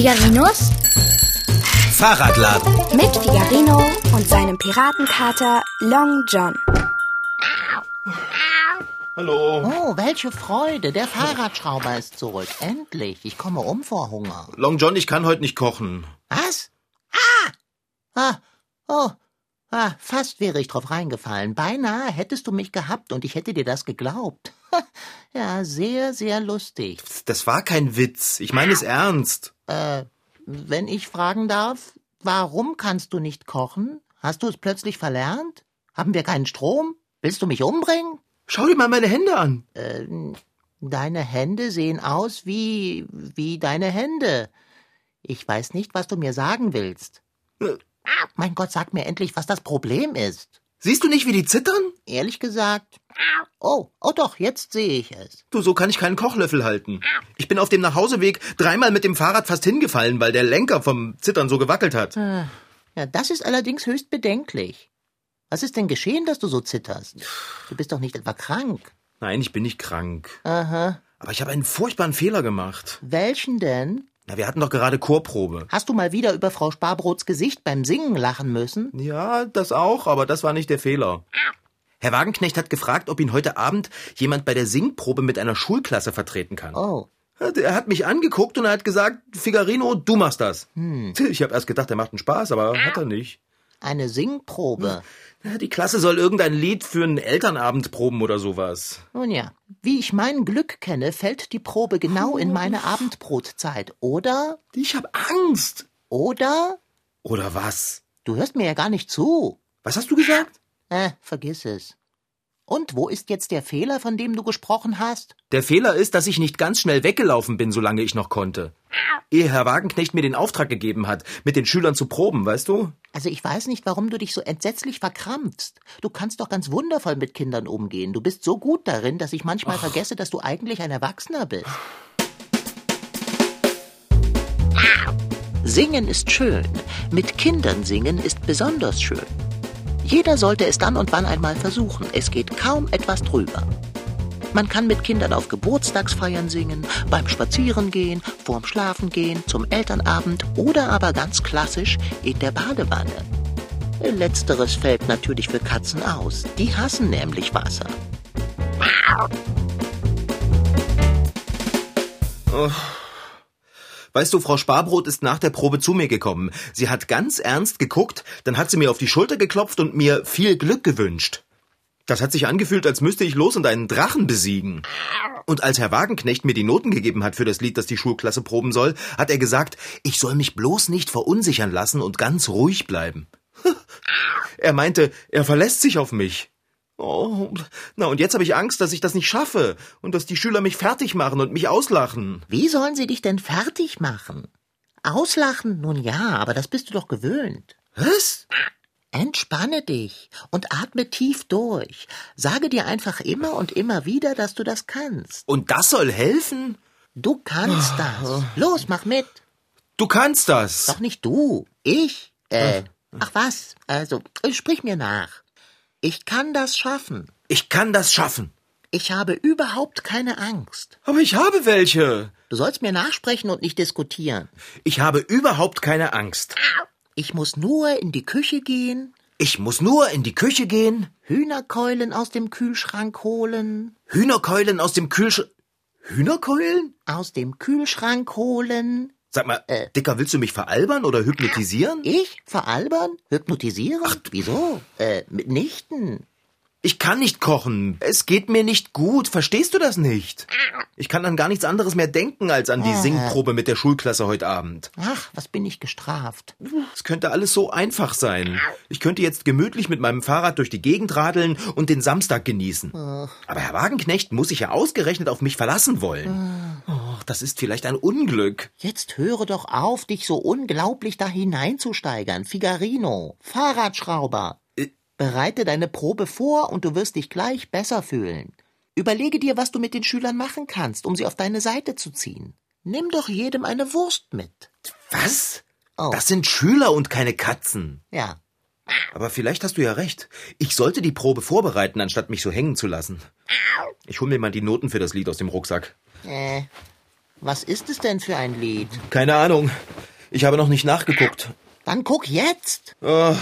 Figarinos Fahrradladen. mit Figarino und seinem Piratenkater Long John. Hallo. Oh, welche Freude. Der Fahrradschrauber ist zurück. Endlich. Ich komme um vor Hunger. Long John, ich kann heute nicht kochen. Was? Ah! Ah, oh. Ah, fast wäre ich drauf reingefallen. Beinahe hättest du mich gehabt und ich hätte dir das geglaubt. ja, sehr, sehr lustig. Das war kein Witz. Ich meine es ernst. Äh, wenn ich fragen darf, warum kannst du nicht kochen? Hast du es plötzlich verlernt? Haben wir keinen Strom? Willst du mich umbringen? Schau dir mal meine Hände an. Äh, deine Hände sehen aus wie, wie deine Hände. Ich weiß nicht, was du mir sagen willst. Äh, Mein Gott, sag mir endlich, was das Problem ist. Siehst du nicht, wie die zittern? Ehrlich gesagt. Oh, oh doch, jetzt sehe ich es. Du, so kann ich keinen Kochlöffel halten. Ich bin auf dem Nachhauseweg dreimal mit dem Fahrrad fast hingefallen, weil der Lenker vom Zittern so gewackelt hat. Ja, das ist allerdings höchst bedenklich. Was ist denn geschehen, dass du so zitterst? Du bist doch nicht etwa krank. Nein, ich bin nicht krank. Aha. Aber ich habe einen furchtbaren Fehler gemacht. Welchen denn? Na, wir hatten doch gerade Chorprobe. Hast du mal wieder über Frau Sparbrots Gesicht beim Singen lachen müssen? Ja, das auch, aber das war nicht der Fehler. Herr Wagenknecht hat gefragt, ob ihn heute Abend jemand bei der Singprobe mit einer Schulklasse vertreten kann. Oh. Er hat mich angeguckt und er hat gesagt, Figarino, du machst das. Ich habe erst gedacht, er macht einen Spaß, aber hat er nicht. Eine Singprobe. Ja, Die Klasse soll irgendein Lied für einen Elternabend proben oder sowas. Nun ja, wie ich mein Glück kenne, fällt die Probe genau in meine Abendbrotzeit. Oder? Ich hab Angst. Oder? Oder was? Du hörst mir ja gar nicht zu. Was hast du gesagt? Äh, vergiss es. Und wo ist jetzt der Fehler, von dem du gesprochen hast? Der Fehler ist, dass ich nicht ganz schnell weggelaufen bin, solange ich noch konnte. Ehe Herr Wagenknecht mir den Auftrag gegeben hat, mit den Schülern zu proben, weißt du? Also ich weiß nicht, warum du dich so entsetzlich verkrampfst. Du kannst doch ganz wundervoll mit Kindern umgehen. Du bist so gut darin, dass ich manchmal vergesse, dass du eigentlich ein Erwachsener bist. Singen ist schön. Mit Kindern singen ist besonders schön. Jeder sollte es dann und wann einmal versuchen. Es geht kaum etwas drüber. Man kann mit Kindern auf Geburtstagsfeiern singen, beim Spazierengehen, vorm Schlafengehen, zum Elternabend oder aber ganz klassisch in der Badewanne. Letzteres fällt natürlich für Katzen aus. Die hassen nämlich Wasser. Weißt du, Frau Sparbrot ist nach der Probe zu mir gekommen. Sie hat ganz ernst geguckt, dann hat sie mir auf die Schulter geklopft und mir viel Glück gewünscht. Das hat sich angefühlt, als müsste ich los und einen Drachen besiegen. Und als Herr Wagenknecht mir die Noten gegeben hat für das Lied, das die Schulklasse proben soll, hat er gesagt, ich soll mich bloß nicht verunsichern lassen und ganz ruhig bleiben. Er meinte, er verlässt sich auf mich. Oh, na und jetzt habe ich Angst, dass ich das nicht schaffe und dass die Schüler mich fertig machen und mich auslachen. Wie sollen sie dich denn fertig machen? Auslachen? Nun ja, aber das bist du doch gewöhnt. Was? Entspanne dich und atme tief durch. Sage dir einfach immer und immer wieder, dass du das kannst. Und das soll helfen? Du kannst das. Los, mach mit. Du kannst das. Doch nicht du. Ich. Äh, ach was. Also, sprich mir nach. Ich kann das schaffen. Ich kann das schaffen. Ich habe überhaupt keine Angst. Aber ich habe welche. Du sollst mir nachsprechen und nicht diskutieren. Ich habe überhaupt keine Angst. Ich muss nur in die Küche gehen, Ich muss nur in die Küche gehen, Hühnerkeulen aus dem Kühlschrank holen, Hühnerkeulen aus dem Kühlschrank. Hühnerkeulen? aus dem Kühlschrank holen. Sag mal, Dicker, willst du mich veralbern oder hypnotisieren? Ich? Veralbern? Hypnotisieren? Wieso? Äh, mitnichten. Ich kann nicht kochen. Es geht mir nicht gut. Verstehst du das nicht? Ich kann an gar nichts anderes mehr denken als an die Singprobe mit der Schulklasse heute Abend. Ach, was bin ich gestraft. Es könnte alles so einfach sein. Ich könnte jetzt gemütlich mit meinem Fahrrad durch die Gegend radeln und den Samstag genießen. Aber Herr Wagenknecht muss sich ja ausgerechnet auf mich verlassen wollen. Oh, das ist vielleicht ein Unglück. Jetzt höre doch auf, dich so unglaublich da hineinzusteigern. Figarino, Fahrradschrauber. Bereite deine Probe vor und du wirst dich gleich besser fühlen. Überlege dir, was du mit den Schülern machen kannst, um sie auf deine Seite zu ziehen. Nimm doch jedem eine Wurst mit. Was? Oh. Das sind Schüler und keine Katzen. Ja. Aber vielleicht hast du ja recht. Ich sollte die Probe vorbereiten, anstatt mich so hängen zu lassen. Ich hol mir mal die Noten für das Lied aus dem Rucksack. Äh, Was ist es denn für ein Lied? Keine Ahnung. Ich habe noch nicht nachgeguckt. Dann guck jetzt. Oh.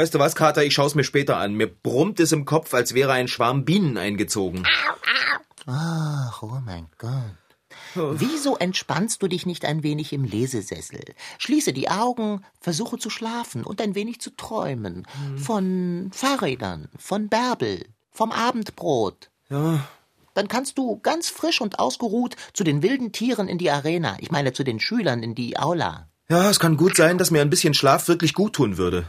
Weißt du was, Kater? Ich schaue es mir später an. Mir brummt es im Kopf, als wäre ein Schwarm Bienen eingezogen. Ach, oh mein Gott. Wieso entspannst du dich nicht ein wenig im Lesesessel? Schließe die Augen, versuche zu schlafen und ein wenig zu träumen. Von Fahrrädern, von Bärbel, vom Abendbrot. Ja, Dann kannst du ganz frisch und ausgeruht zu den wilden Tieren in die Arena, ich meine zu den Schülern in die Aula. ja, es kann gut sein, dass mir ein bisschen Schlaf wirklich gut tun würde.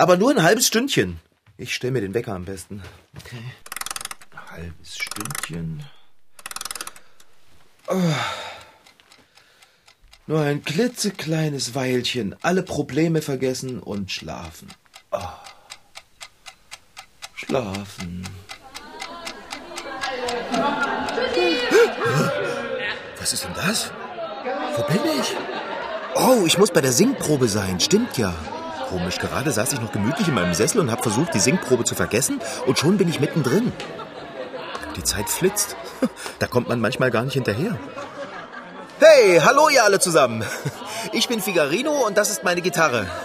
Aber nur ein halbes Stündchen. Ich stelle mir den Wecker am besten. Okay. Ein halbes Stündchen. Oh. Nur ein klitzekleines Weilchen. Alle Probleme vergessen und schlafen. Oh. Schlafen. Was ist denn das? Wo bin ich? Oh, ich muss bei der Singprobe sein. Stimmt ja. Komisch, gerade saß ich noch gemütlich in meinem Sessel und habe versucht, die Singprobe zu vergessen und schon bin ich mittendrin. Die Zeit flitzt. Da kommt man manchmal gar nicht hinterher. Hey, hallo ihr alle zusammen. Ich bin Figarino und das ist meine Gitarre.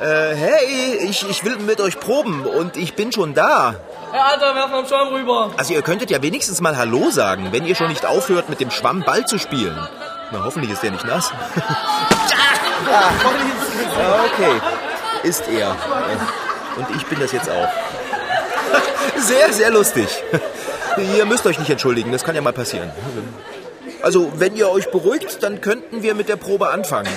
Äh, hey, ich, ich will mit euch proben und ich bin schon da. Hey, Alter, werf mal einen Schwamm rüber. Also ihr könntet ja wenigstens mal Hallo sagen, wenn ihr schon nicht aufhört, mit dem Schwamm Ball zu spielen. Na, hoffentlich ist der nicht nass. Ja, okay, ist er. Und ich bin das jetzt auch. Sehr, sehr lustig. Ihr müsst euch nicht entschuldigen, das kann ja mal passieren. Also, wenn ihr euch beruhigt, dann könnten wir mit der Probe anfangen,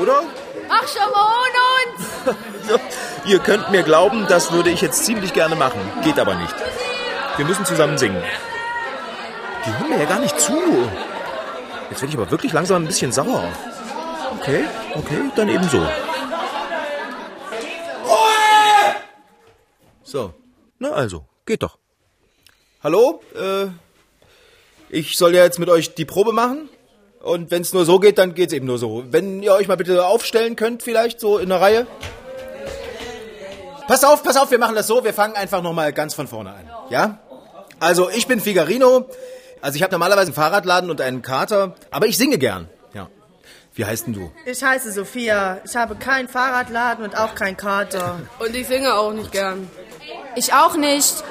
oder? Ach, schon mal ohne uns! Ihr könnt mir glauben, das würde ich jetzt ziemlich gerne machen. Geht aber nicht. Wir müssen zusammen singen. Die hören mir ja gar nicht zu. Jetzt werde ich aber wirklich langsam ein bisschen sauer. Okay, okay, dann eben so. So, na also, geht doch. Hallo, äh, ich soll ja jetzt mit euch die Probe machen. Und wenn es nur so geht, dann geht's eben nur so. Wenn ihr euch mal bitte aufstellen könnt, vielleicht so in der Reihe. Pass auf, pass auf, wir machen das so. Wir fangen einfach nochmal ganz von vorne an. Ja? Also, ich bin Figarino. Also, ich habe normalerweise einen Fahrradladen und einen Kater, aber ich singe gern. Wie heißt denn du? Ich heiße Sophia. Ich habe keinen Fahrradladen und auch keinen Kater. Und ich singe auch nicht gern. Ich auch nicht.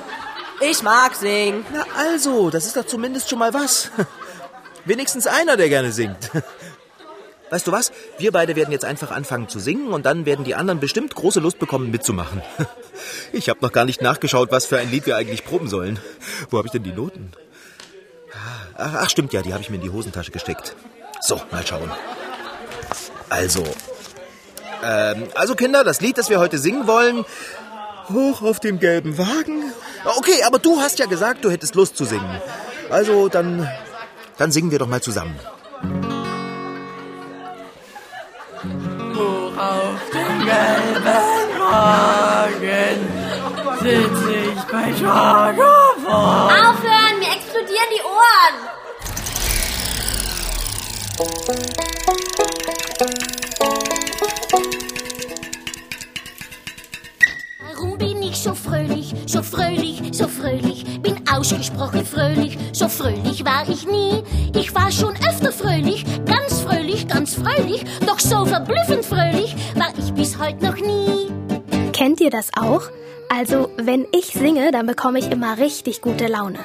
Ich mag singen. Na also, das ist doch zumindest schon mal was. Wenigstens einer, der gerne singt. Weißt du was? Wir beide werden jetzt einfach anfangen zu singen und dann werden die anderen bestimmt große Lust bekommen, mitzumachen. Ich habe noch gar nicht nachgeschaut, was für ein Lied wir eigentlich proben sollen. Wo habe ich denn die Noten? Ach, ach stimmt ja, die habe ich mir in die Hosentasche gesteckt. So, mal schauen. Also, ähm, also Kinder, das Lied, das wir heute singen wollen, hoch auf dem gelben Wagen. Okay, aber du hast ja gesagt, du hättest Lust zu singen. Also dann, dann singen wir doch mal zusammen. Hoch auf dem gelben Wagen sitz ich bei Schlagerfahrt. Aufhören, mir explodieren die Ohren. So fröhlich, so fröhlich? Bin ausgesprochen fröhlich, so fröhlich war ich nie. Ich war schon öfter fröhlich, ganz fröhlich, ganz fröhlich. Doch so verblüffend fröhlich war ich bis heute noch nie. Kennt ihr das auch? Also, wenn ich singe, dann bekomme ich immer richtig gute Laune.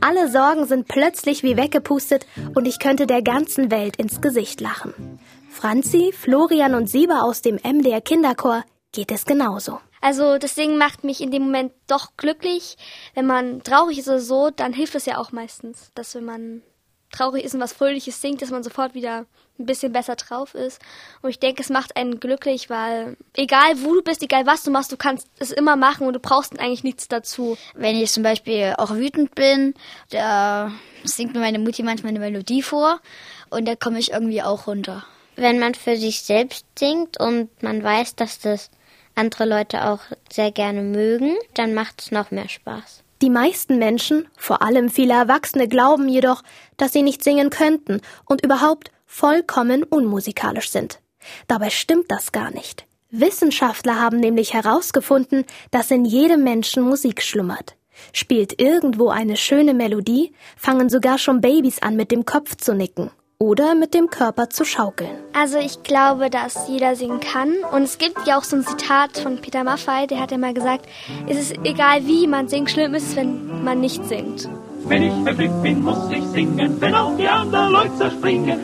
Alle Sorgen sind plötzlich wie weggepustet und ich könnte der ganzen Welt ins Gesicht lachen. Franzi, Florian und Sieber aus dem MDR Kinderchor geht es genauso. Also das Singen macht mich in dem Moment doch glücklich. Wenn man traurig ist oder so, dann hilft es ja auch meistens, dass wenn man traurig ist und was Fröhliches singt, dass man sofort wieder ein bisschen besser drauf ist. Und ich denke, es macht einen glücklich, weil egal wo du bist, egal was du machst, du kannst es immer machen und du brauchst eigentlich nichts dazu. Wenn ich zum Beispiel auch wütend bin, da singt mir meine Mutti manchmal eine Melodie vor und da komme ich irgendwie auch runter. Wenn man für sich selbst singt und man weiß, dass das andere Leute auch sehr gerne mögen, dann macht es noch mehr Spaß. Die meisten Menschen, vor allem viele Erwachsene, glauben jedoch, dass sie nicht singen könnten und überhaupt vollkommen unmusikalisch sind. Dabei stimmt das gar nicht. Wissenschaftler haben nämlich herausgefunden, dass in jedem Menschen Musik schlummert. Spielt irgendwo eine schöne Melodie, fangen sogar schon Babys an, mit dem Kopf zu nicken oder mit dem Körper zu schaukeln. Also ich glaube, dass jeder singen kann. Und es gibt ja auch so ein Zitat von Peter Maffay, der hat ja mal gesagt, es ist egal wie man singt, schlimm ist es, wenn man nicht singt. Wenn ich vergnügt bin, muss ich singen, wenn auch die anderen Leute zerspringen.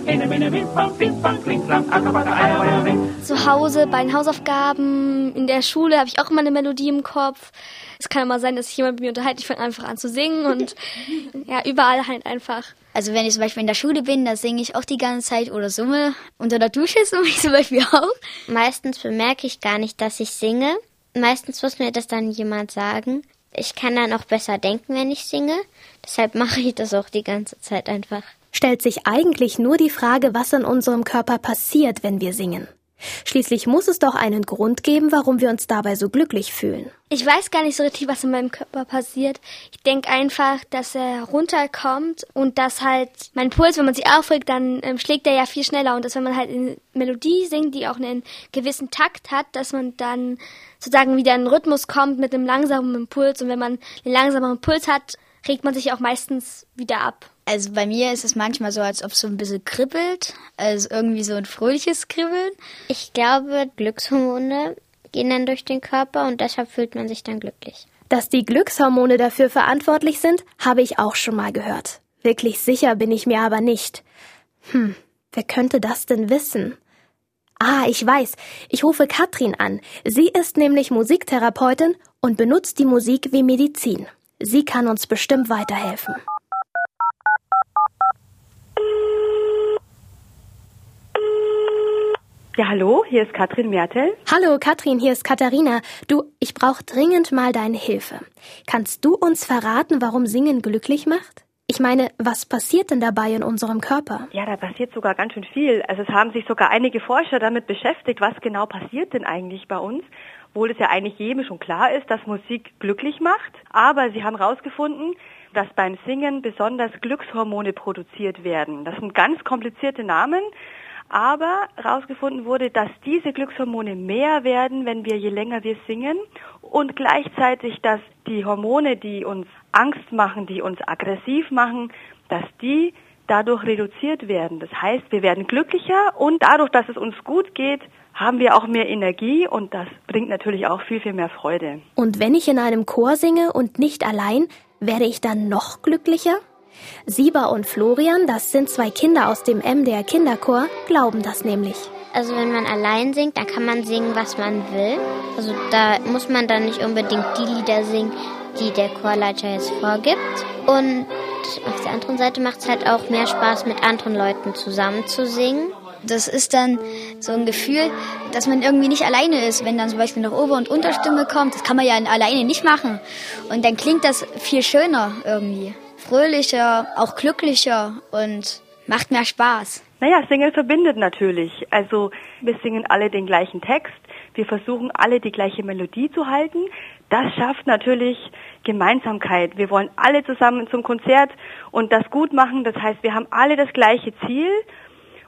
Zu Hause bei den Hausaufgaben, in der Schule habe ich auch immer eine Melodie im Kopf. Es kann immer sein, dass sich jemand mit mir unterhält, ich fange einfach an zu singen und ja, überall halt einfach. Also wenn ich zum Beispiel in der Schule bin, da singe ich auch die ganze Zeit oder summe. Unter der Dusche summe ich zum Beispiel auch. Meistens bemerke ich gar nicht, dass ich singe. Meistens muss mir das dann jemand sagen. Ich kann dann auch besser denken, wenn ich singe. Deshalb mache ich das auch die ganze Zeit einfach. Stellt sich eigentlich nur die Frage, was in unserem Körper passiert, wenn wir singen. Schließlich muss es doch einen Grund geben, warum wir uns dabei so glücklich fühlen. Ich weiß gar nicht so richtig, was in meinem Körper passiert. Ich denke einfach, dass er runterkommt und dass halt mein Puls, wenn man sich aufregt, dann ähm, schlägt er ja viel schneller und dass wenn man halt eine Melodie singt, die auch einen gewissen Takt hat, dass man dann sozusagen wieder in einen Rhythmus kommt mit einem langsamen Puls und wenn man einen langsameren Puls hat, regt man sich auch meistens wieder ab. Also bei mir ist es manchmal so, als ob es so ein bisschen kribbelt. Also irgendwie so ein fröhliches Kribbeln. Ich glaube, Glückshormone gehen dann durch den Körper und deshalb fühlt man sich dann glücklich. Dass die Glückshormone dafür verantwortlich sind, habe ich auch schon mal gehört. Wirklich sicher bin ich mir aber nicht. Hm, wer könnte das denn wissen? Ah, ich weiß. Ich rufe Katrin an. Sie ist nämlich Musiktherapeutin und benutzt die Musik wie Medizin. Sie kann uns bestimmt weiterhelfen. Ja, hallo, hier ist Katrin Mertel. Hallo Katrin, hier ist Katharina. Du, ich brauche dringend mal deine Hilfe. Kannst du uns verraten, warum Singen glücklich macht? Ich meine, was passiert denn dabei in unserem Körper? Ja, da passiert sogar ganz schön viel. Also es haben sich sogar einige Forscher damit beschäftigt, was genau passiert denn eigentlich bei uns, obwohl es ja eigentlich jedem schon klar ist, dass Musik glücklich macht. Aber sie haben herausgefunden, dass beim Singen besonders Glückshormone produziert werden. Das sind ganz komplizierte Namen. Aber herausgefunden wurde, dass diese Glückshormone mehr werden, wenn wir je länger wir singen und gleichzeitig, dass die Hormone, die uns Angst machen, die uns aggressiv machen, dass die dadurch reduziert werden. Das heißt, wir werden glücklicher und dadurch, dass es uns gut geht, haben wir auch mehr Energie und das bringt natürlich auch viel, viel mehr Freude. Und wenn ich in einem Chor singe und nicht allein, werde ich dann noch glücklicher? Sieber und Florian, das sind zwei Kinder aus dem MDR Kinderchor, glauben das nämlich. Also wenn man allein singt, dann kann man singen, was man will. Also da muss man dann nicht unbedingt die Lieder singen, die der Chorleiter jetzt vorgibt. Und auf der anderen Seite macht es halt auch mehr Spaß, mit anderen Leuten zusammen zu singen. Das ist dann so ein Gefühl, dass man irgendwie nicht alleine ist, wenn dann zum Beispiel noch Ober- und Unterstimme kommt. Das kann man ja alleine nicht machen. Und dann klingt das viel schöner irgendwie fröhlicher, auch glücklicher und macht mehr Spaß. Naja, Singen verbindet natürlich. Also wir singen alle den gleichen Text, wir versuchen alle die gleiche Melodie zu halten. Das schafft natürlich Gemeinsamkeit. Wir wollen alle zusammen zum Konzert und das gut machen. Das heißt, wir haben alle das gleiche Ziel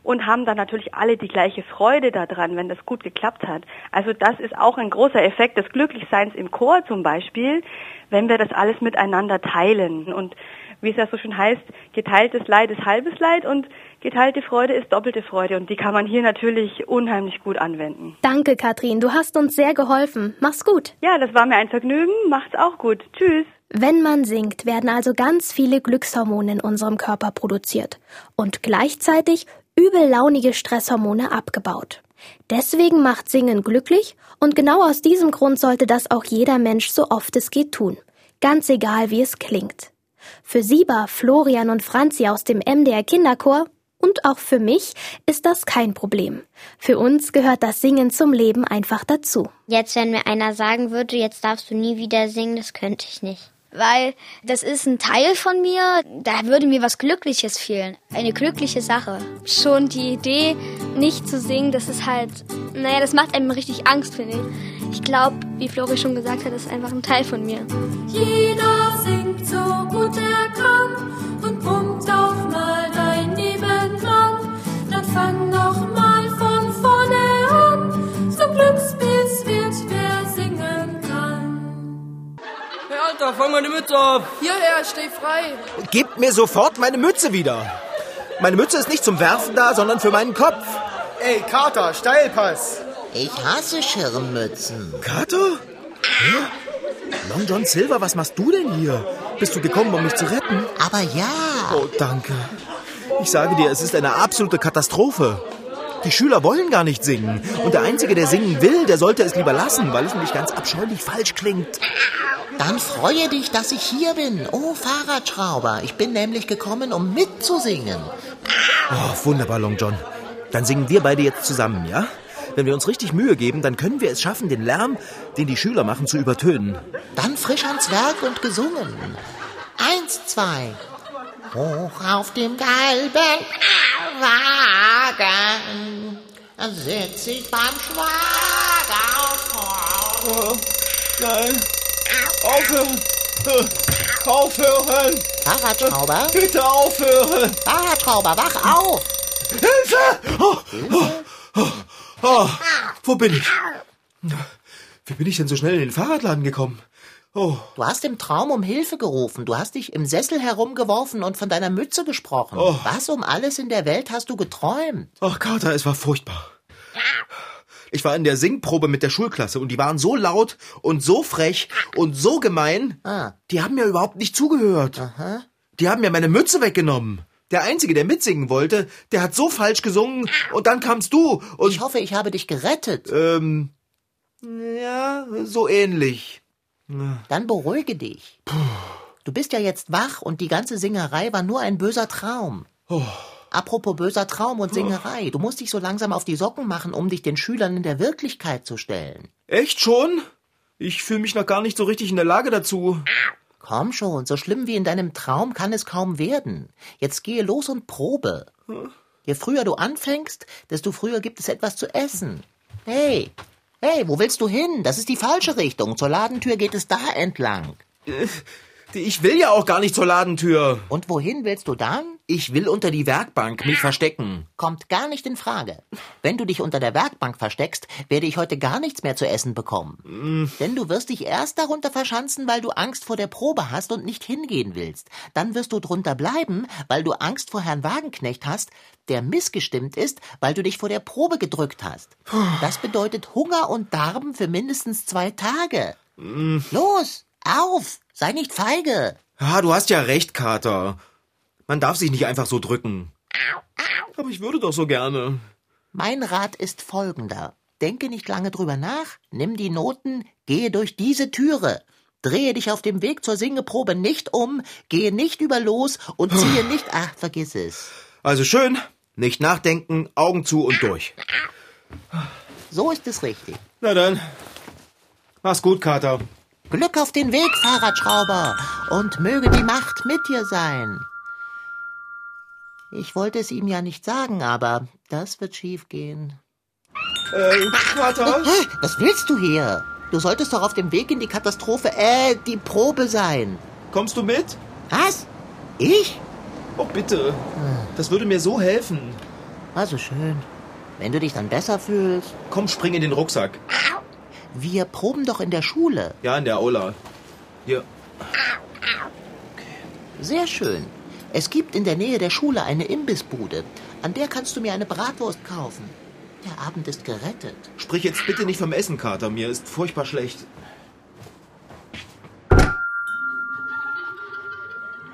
und haben dann natürlich alle die gleiche Freude daran, wenn das gut geklappt hat. Also das ist auch ein großer Effekt des Glücklichseins im Chor zum Beispiel, wenn wir das alles miteinander teilen. Und wie es ja so schön heißt, geteiltes Leid ist halbes Leid und geteilte Freude ist doppelte Freude. Und die kann man hier natürlich unheimlich gut anwenden. Danke, Katrin. Du hast uns sehr geholfen. Mach's gut. Ja, das war mir ein Vergnügen. Macht's auch gut. Tschüss. Wenn man singt, werden also ganz viele Glückshormone in unserem Körper produziert und gleichzeitig übellaunige Stresshormone abgebaut. Deswegen macht Singen glücklich und genau aus diesem Grund sollte das auch jeder Mensch so oft es geht tun. Ganz egal, wie es klingt. Für Sieber, Florian und Franzi aus dem MDR Kinderchor und auch für mich ist das kein Problem. Für uns gehört das Singen zum Leben einfach dazu. Jetzt, wenn mir einer sagen würde, jetzt darfst du nie wieder singen, das könnte ich nicht. Weil das ist ein Teil von mir, da würde mir was Glückliches fehlen. Eine glückliche Sache. Schon die Idee, nicht zu singen, das ist halt, naja, das macht einem richtig Angst, finde ich. Ich glaube, wie Flori schon gesagt hat, das ist einfach ein Teil von mir. Jeder singt so gut er kann und fang noch mal von vorne an. Zum Glückspilz wird wer singen kann. Hey Alter, fang meine Mütze auf. Hierher, steh frei. Gebt mir sofort meine Mütze wieder. Meine Mütze ist nicht zum Werfen da, sondern für meinen Kopf. Ey, Kater, Steilpass. Ich hasse Schirmmützen. Kater? Hä? Long John Silver, was machst du denn hier? Bist du gekommen, um mich zu retten? Aber ja. Oh, danke. Ich sage dir, es ist eine absolute Katastrophe. Die Schüler wollen gar nicht singen. Und der Einzige, der singen will, der sollte es lieber lassen, weil es nämlich ganz abscheulich falsch klingt. Dann freue dich, dass ich hier bin. Oh, Fahrradschrauber. Ich bin nämlich gekommen, um mitzusingen. Oh, wunderbar, Long John. Dann singen wir beide jetzt zusammen, ja? Wenn wir uns richtig Mühe geben, dann können wir es schaffen, den Lärm, den die Schüler machen, zu übertönen. Dann frisch ans Werk und gesungen. Eins, zwei. Hoch auf dem gelben Wagen sitz ich beim Schwager Oh, nein. Aufhören. Aufhören. Fahrradschrauber? Bitte aufhören. Fahrradschrauber, wach auf. Hilfe! Oh, oh, oh, oh, wo bin ich? Wie bin ich denn so schnell in den Fahrradladen gekommen? Oh. Du hast im Traum um Hilfe gerufen. Du hast dich im Sessel herumgeworfen und von deiner Mütze gesprochen. Oh. Was um alles in der Welt hast du geträumt? Ach, Kater, es war furchtbar. Ich war in der Singprobe mit der Schulklasse und die waren so laut und so frech und so gemein. Ah. Die haben mir überhaupt nicht zugehört. Aha. Die haben mir meine Mütze weggenommen. Der Einzige, der mitsingen wollte, der hat so falsch gesungen und dann kamst du und... Ich hoffe, ich habe dich gerettet. Ähm, ja, so ähnlich. Dann beruhige dich. Du bist ja jetzt wach und die ganze Singerei war nur ein böser Traum. Apropos böser Traum und Singerei, du musst dich so langsam auf die Socken machen, um dich den Schülern in der Wirklichkeit zu stellen. Echt schon? Ich fühle mich noch gar nicht so richtig in der Lage dazu. Komm schon, so schlimm wie in deinem Traum kann es kaum werden. Jetzt gehe los und probe. Je früher du anfängst, desto früher gibt es etwas zu essen. Hey, hey, wo willst du hin? Das ist die falsche Richtung. Zur Ladentür geht es da entlang. Ich will ja auch gar nicht zur Ladentür. Und wohin willst du dann? Ich will unter die Werkbank mich verstecken. Kommt gar nicht in Frage. Wenn du dich unter der Werkbank versteckst, werde ich heute gar nichts mehr zu essen bekommen. Denn du wirst dich erst darunter verschanzen, weil du Angst vor der Probe hast und nicht hingehen willst. Dann wirst du drunter bleiben, weil du Angst vor Herrn Wagenknecht hast, der missgestimmt ist, weil du dich vor der Probe gedrückt hast. Das bedeutet Hunger und Darben für mindestens zwei Tage. Los, auf, sei nicht feige. Ja, du hast ja recht, Kater. Man darf sich nicht einfach so drücken. Aber ich würde doch so gerne. Mein Rat ist folgender. Denke nicht lange drüber nach, nimm die Noten, gehe durch diese Türe. Drehe dich auf dem Weg zur Singeprobe nicht um, gehe nicht über los und ziehe nicht. Ach, vergiss es. Also schön, nicht nachdenken, Augen zu und durch. So ist es richtig. Na dann, mach's gut, Kater. Glück auf den Weg, Fahrradschrauber, und möge die Macht mit dir sein. Ich wollte es ihm ja nicht sagen, aber das wird schief gehen. Äh, Kater? Was willst du hier? Du solltest doch auf dem Weg in die Katastrophe, äh, die Probe sein. Kommst du mit? Was? Ich? Oh, bitte. Das würde mir so helfen. Also schön. Wenn du dich dann besser fühlst. Komm, spring in den Rucksack. Wir proben doch in der Schule. Ja, in der Aula. Hier. Sehr schön. Es gibt in der Nähe der Schule eine Imbissbude. An der kannst du mir eine Bratwurst kaufen. Der Abend ist gerettet. Sprich jetzt bitte nicht vom Essen, Kater. Mir ist furchtbar schlecht.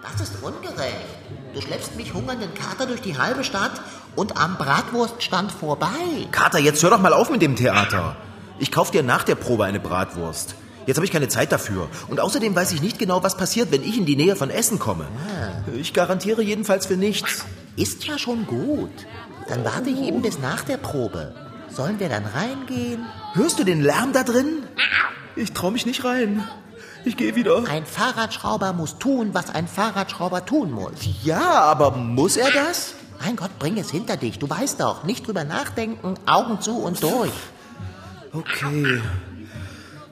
Das ist ungerecht. Du schleppst mich hungernden Kater durch die halbe Stadt und am Bratwurststand vorbei. Kater, jetzt hör doch mal auf mit dem Theater. Ich kauf dir nach der Probe eine Bratwurst. Jetzt habe ich keine Zeit dafür. Und außerdem weiß ich nicht genau, was passiert, wenn ich in die Nähe von Essen komme. Ich garantiere jedenfalls für nichts. Ist ja schon gut. Dann warte ich eben bis nach der Probe. Sollen wir dann reingehen? Hörst du den Lärm da drin? Ich trau mich nicht rein. Ich gehe wieder. Ein Fahrradschrauber muss tun, was ein Fahrradschrauber tun muss. Ja, aber muss er das? Mein Gott, bring es hinter dich. Du weißt doch, nicht drüber nachdenken, Augen zu und durch. Okay.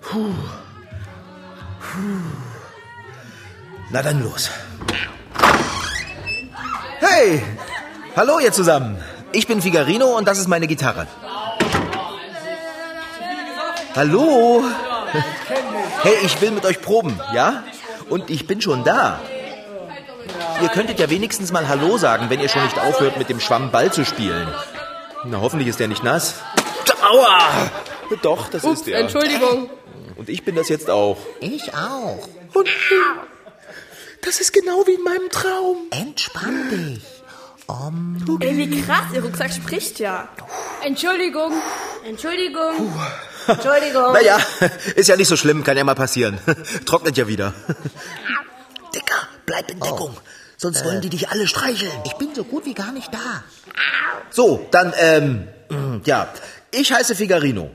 Puh. Puh. Na dann los. Hey! Hallo ihr zusammen. Ich bin Figarino und das ist meine Gitarre. Hallo? Hey, ich will mit euch proben, ja? Und ich bin schon da. Ihr könntet ja wenigstens mal Hallo sagen, wenn ihr schon nicht aufhört, mit dem Schwamm Ball zu spielen. Na, hoffentlich ist der nicht nass. Aua! Doch, das Ups, ist er. Entschuldigung. Und ich bin das jetzt auch. Ich auch. Und das ist genau wie in meinem Traum. Entspann dich. Ey, wie krass, ihr Rucksack spricht ja. Entschuldigung. Entschuldigung. Entschuldigung. Naja, ist ja nicht so schlimm, kann ja mal passieren. Trocknet ja wieder. Dicker, bleib in Deckung. Sonst wollen die dich alle streicheln. Ich bin so gut wie gar nicht da. So, dann, ähm, ja, ich heiße Figarino.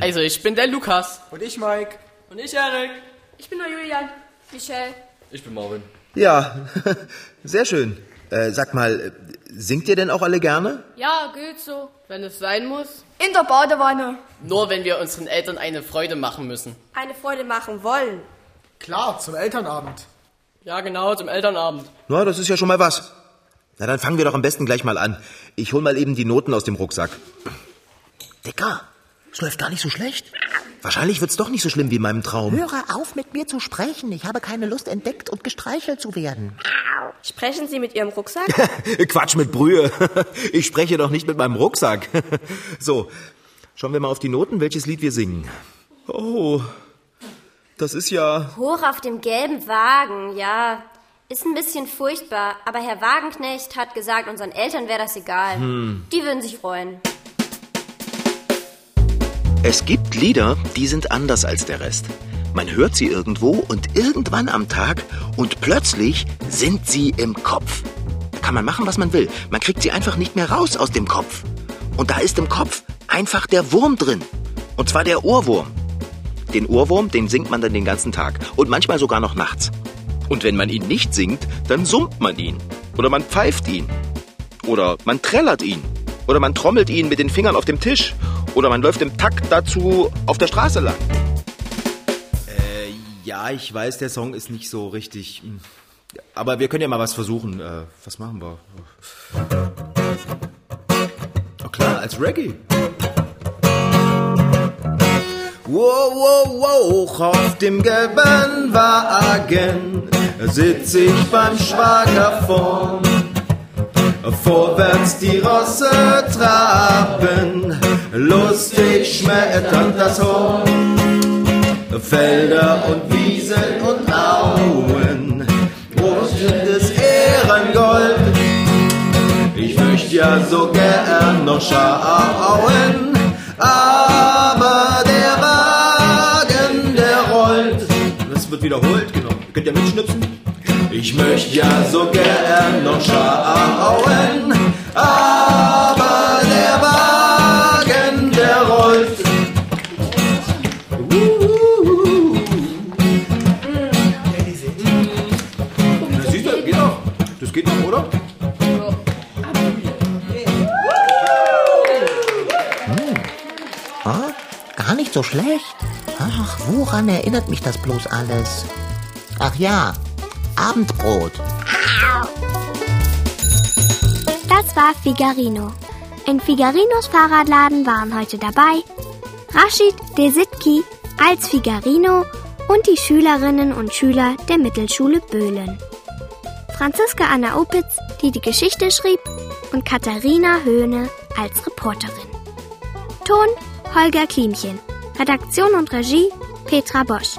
Also, ich bin der Lukas. Und ich, Mike. Und ich, Erik. Ich bin der Julian. Michelle. Ich bin Marvin. Ja, sehr schön. Äh, sag mal, äh, singt ihr denn auch alle gerne? Ja, geht so. Wenn es sein muss. In der Badewanne. Nur wenn wir unseren Eltern eine Freude machen müssen. Eine Freude machen wollen. Klar, zum Elternabend. Ja, genau, zum Elternabend. Na, das ist ja schon mal was. Na, dann fangen wir doch am besten gleich mal an. Ich hol mal eben die Noten aus dem Rucksack. Dicker, es läuft gar nicht so schlecht. Wahrscheinlich wird's doch nicht so schlimm wie in meinem Traum. Höre auf, mit mir zu sprechen. Ich habe keine Lust, entdeckt und gestreichelt zu werden. Sprechen Sie mit Ihrem Rucksack? Quatsch mit Brühe. Ich spreche doch nicht mit meinem Rucksack. So, schauen wir mal auf die Noten, welches Lied wir singen. Oh, das ist ja... Hoch auf dem gelben Wagen, ja. Ist ein bisschen furchtbar, aber Herr Wagenknecht hat gesagt, unseren Eltern wäre das egal. Hm. Die würden sich freuen. Es gibt Lieder, die sind anders als der Rest. Man hört sie irgendwo und irgendwann am Tag und plötzlich sind sie im Kopf. Da kann man machen, was man will. Man kriegt sie einfach nicht mehr raus aus dem Kopf. Und da ist im Kopf einfach der Wurm drin. Und zwar der Ohrwurm. Den Ohrwurm, den singt man dann den ganzen Tag und manchmal sogar noch nachts. Und wenn man ihn nicht singt, dann summt man ihn. Oder man pfeift ihn. Oder man trällert ihn. Oder man trommelt ihn mit den Fingern auf dem Tisch. Oder man läuft im Takt dazu auf der Straße lang. Äh, ja, ich weiß, der Song ist nicht so richtig. hm. Aber wir können ja mal was versuchen. Äh, was machen wir? Oh klar, als Reggae. Wow, wow, wow, auf dem gelben Wagen sitz ich beim Schwager vorn. Vorwärts die Rosse traben, lustig schmettert das Horn. Felder und Wiesen und Auen, rosendes Ehrengold. Ich möchte ja so gern noch schauen, Ich möchte ja so gern noch schauen, aber der Wagen, der rollt. Na, siehst du, geht doch. Das geht doch, oder? Ah, gar nicht so schlecht. Ach, woran erinnert mich das bloß alles? Ach ja, Abendbrot. Das war Figarino. In Figarinos Fahrradladen waren heute dabei Rashid Desitki als Figarino und die Schülerinnen und Schüler der Mittelschule Böhlen. Franziska Anna Opitz, die die Geschichte schrieb, und Katharina Höhne als Reporterin. Ton Holger Klimchen. Redaktion und Regie Petra Bosch.